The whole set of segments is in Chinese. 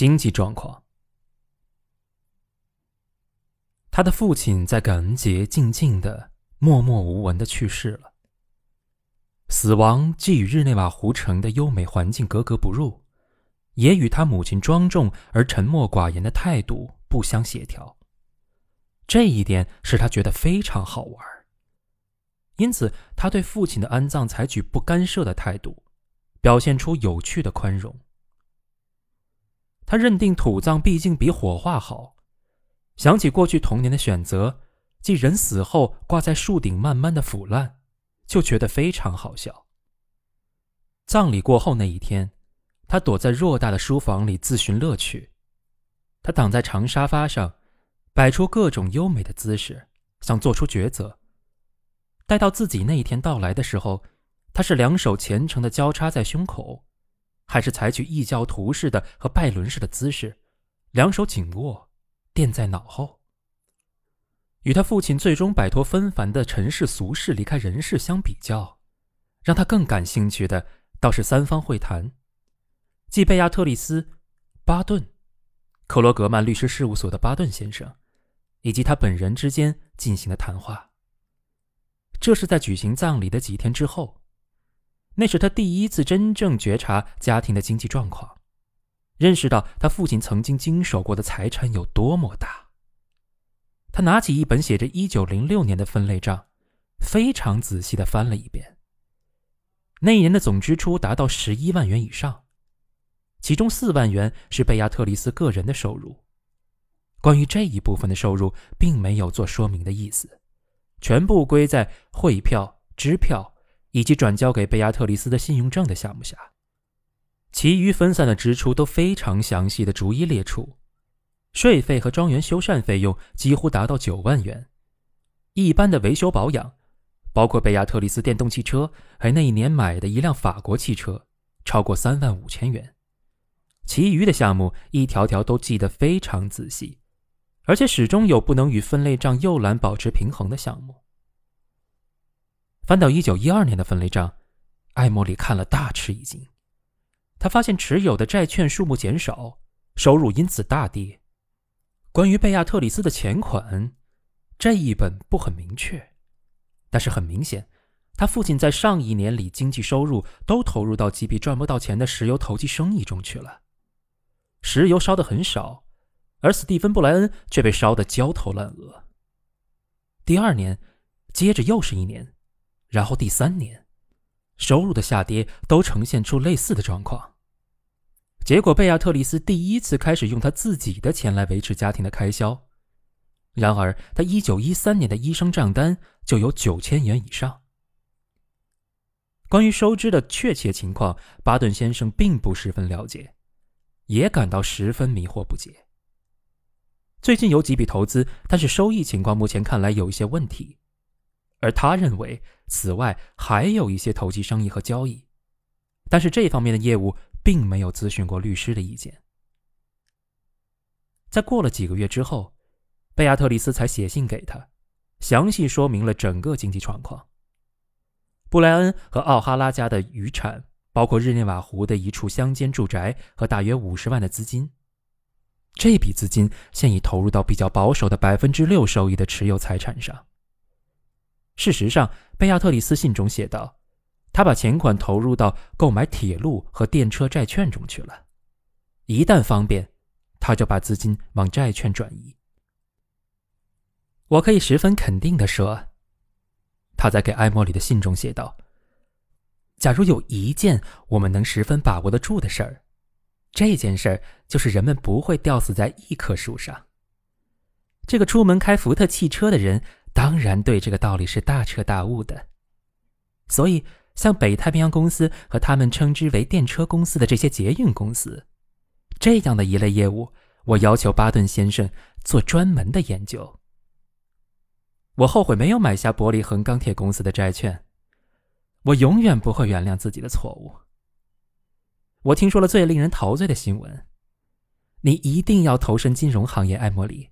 经济状况。他的父亲在感恩节静静的、默默无闻的去世了。死亡既与日内瓦湖城的优美环境格格不入，也与他母亲庄重而沉默寡言的态度不相协调。这一点使他觉得非常好玩，因此他对父亲的安葬采取不干涉的态度，表现出有趣的宽容。他认定土葬毕竟比火化好。想起过去童年的选择，即人死后挂在树顶慢慢的腐烂，就觉得非常好笑。葬礼过后那一天，他躲在偌大的书房里自寻乐趣。他躺在长沙发上，摆出各种优美的姿势，想做出抉择。待到自己那一天到来的时候，他是两手虔诚的交叉在胸口，还是采取异教徒式的和拜伦式的姿势，两手紧握？垫在脑后。与他父亲最终摆脱纷繁的尘世俗世，离开人世相比较，让他更感兴趣的倒是三方会谈，即贝亚特里斯·巴顿、克罗格曼律师事务所的巴顿先生，以及他本人之间进行的谈话。这是在举行葬礼的几天之后，那是他第一次真正觉察家庭的经济状况。认识到他父亲曾经经手过的财产有多么大。他拿起一本写着一九零六年的分类账，非常仔细的翻了一遍。那一年的总支出达到十一万元以上，其中四万元是贝亚特里斯个人的收入。关于这一部分的收入，并没有做说明的意思，全部归在汇票、支票以及转交给贝亚特里斯的信用证的项目下。其余分散的支出都非常详细的逐一列出，税费和庄园修缮费用几乎达到九万元，一般的维修保养，包括贝亚特里斯电动汽车还那一年买的一辆法国汽车，超过三万五千元。其余的项目一条条都记得非常仔细，而且始终有不能与分类账右栏保持平衡的项目。翻到一九一二年的分类账，艾莫里看了大吃一惊。他发现持有的债券数目减少，收入因此大跌。关于贝亚特里斯的钱款，这一本不很明确，但是很明显，他父亲在上一年里经济收入都投入到几笔赚不到钱的石油投机生意中去了。石油烧得很少，而史蒂芬布莱恩却被烧得焦头烂额。第二年，接着又是一年，然后第三年。收入的下跌都呈现出类似的状况，结果贝亚特里斯第一次开始用他自己的钱来维持家庭的开销。然而，他一九一三年的医生账单就有九千元以上。关于收支的确切情况，巴顿先生并不十分了解，也感到十分迷惑不解。最近有几笔投资，但是收益情况目前看来有一些问题。而他认为，此外还有一些投机生意和交易，但是这方面的业务并没有咨询过律师的意见。在过了几个月之后，贝亚特里斯才写信给他，详细说明了整个经济状况。布莱恩和奥哈拉家的遗产，包括日内瓦湖的一处乡间住宅和大约五十万的资金，这笔资金现已投入到比较保守的百分之六收益的持有财产上。事实上，贝亚特里斯信中写道：“他把钱款投入到购买铁路和电车债券中去了。一旦方便，他就把资金往债券转移。”我可以十分肯定的说，他在给艾莫里的信中写道：“假如有一件我们能十分把握得住的事儿，这件事儿就是人们不会吊死在一棵树上。这个出门开福特汽车的人。”当然，对这个道理是大彻大悟的。所以，像北太平洋公司和他们称之为电车公司的这些捷运公司，这样的一类业务，我要求巴顿先生做专门的研究。我后悔没有买下伯利恒钢铁公司的债券，我永远不会原谅自己的错误。我听说了最令人陶醉的新闻，你一定要投身金融行业，艾莫里。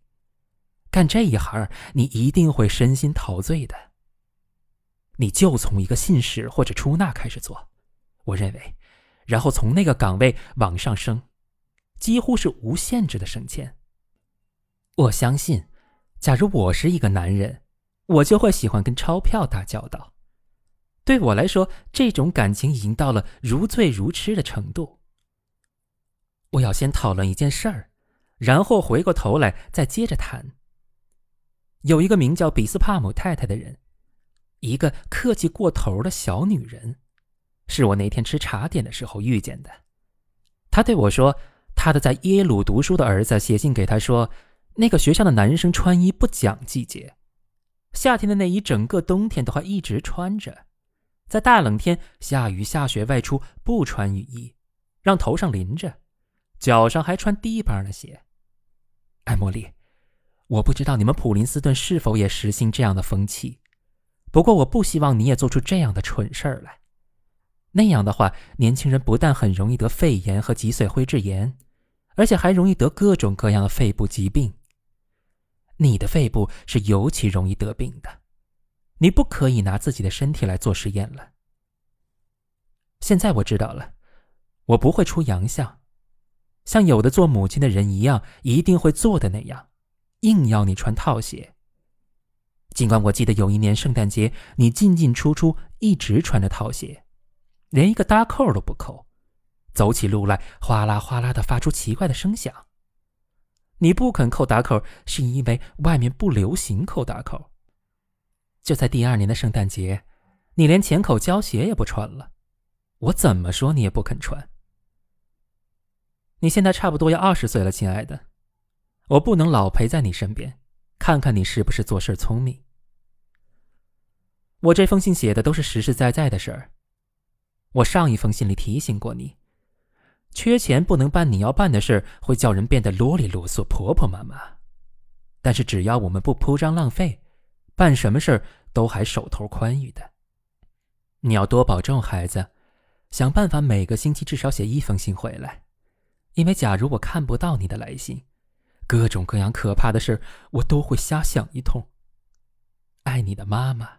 干这一行，你一定会身心陶醉的。你就从一个信使或者出纳开始做，我认为，然后从那个岗位往上升，几乎是无限制的省钱。我相信，假如我是一个男人，我就会喜欢跟钞票打交道。对我来说，这种感情已经到了如醉如痴的程度。我要先讨论一件事儿，然后回过头来再接着谈。有一个名叫比斯帕姆太太的人，一个客气过头的小女人，是我那天吃茶点的时候遇见的。她对我说，她的在耶鲁读书的儿子写信给她说，那个学校的男生穿衣不讲季节，夏天的内衣整个冬天都还一直穿着，在大冷天下雨下雪外出不穿雨衣，让头上淋着，脚上还穿低帮的鞋。艾茉莉。我不知道你们普林斯顿是否也实行这样的风气，不过我不希望你也做出这样的蠢事儿来。那样的话，年轻人不但很容易得肺炎和脊髓灰质炎，而且还容易得各种各样的肺部疾病。你的肺部是尤其容易得病的，你不可以拿自己的身体来做实验了。现在我知道了，我不会出洋相，像有的做母亲的人一样，一定会做的那样。硬要你穿套鞋。尽管我记得有一年圣诞节，你进进出出一直穿着套鞋，连一个搭扣都不扣，走起路来哗啦哗啦的发出奇怪的声响。你不肯扣搭扣，是因为外面不流行扣搭扣。就在第二年的圣诞节，你连浅口胶鞋也不穿了，我怎么说你也不肯穿。你现在差不多要二十岁了，亲爱的。我不能老陪在你身边，看看你是不是做事聪明。我这封信写的都是实实在在的事儿。我上一封信里提醒过你，缺钱不能办你要办的事儿，会叫人变得啰里啰嗦、婆婆妈妈。但是只要我们不铺张浪费，办什么事儿都还手头宽裕的。你要多保重，孩子，想办法每个星期至少写一封信回来，因为假如我看不到你的来信。各种各样可怕的事，我都会瞎想一通。爱你的妈妈。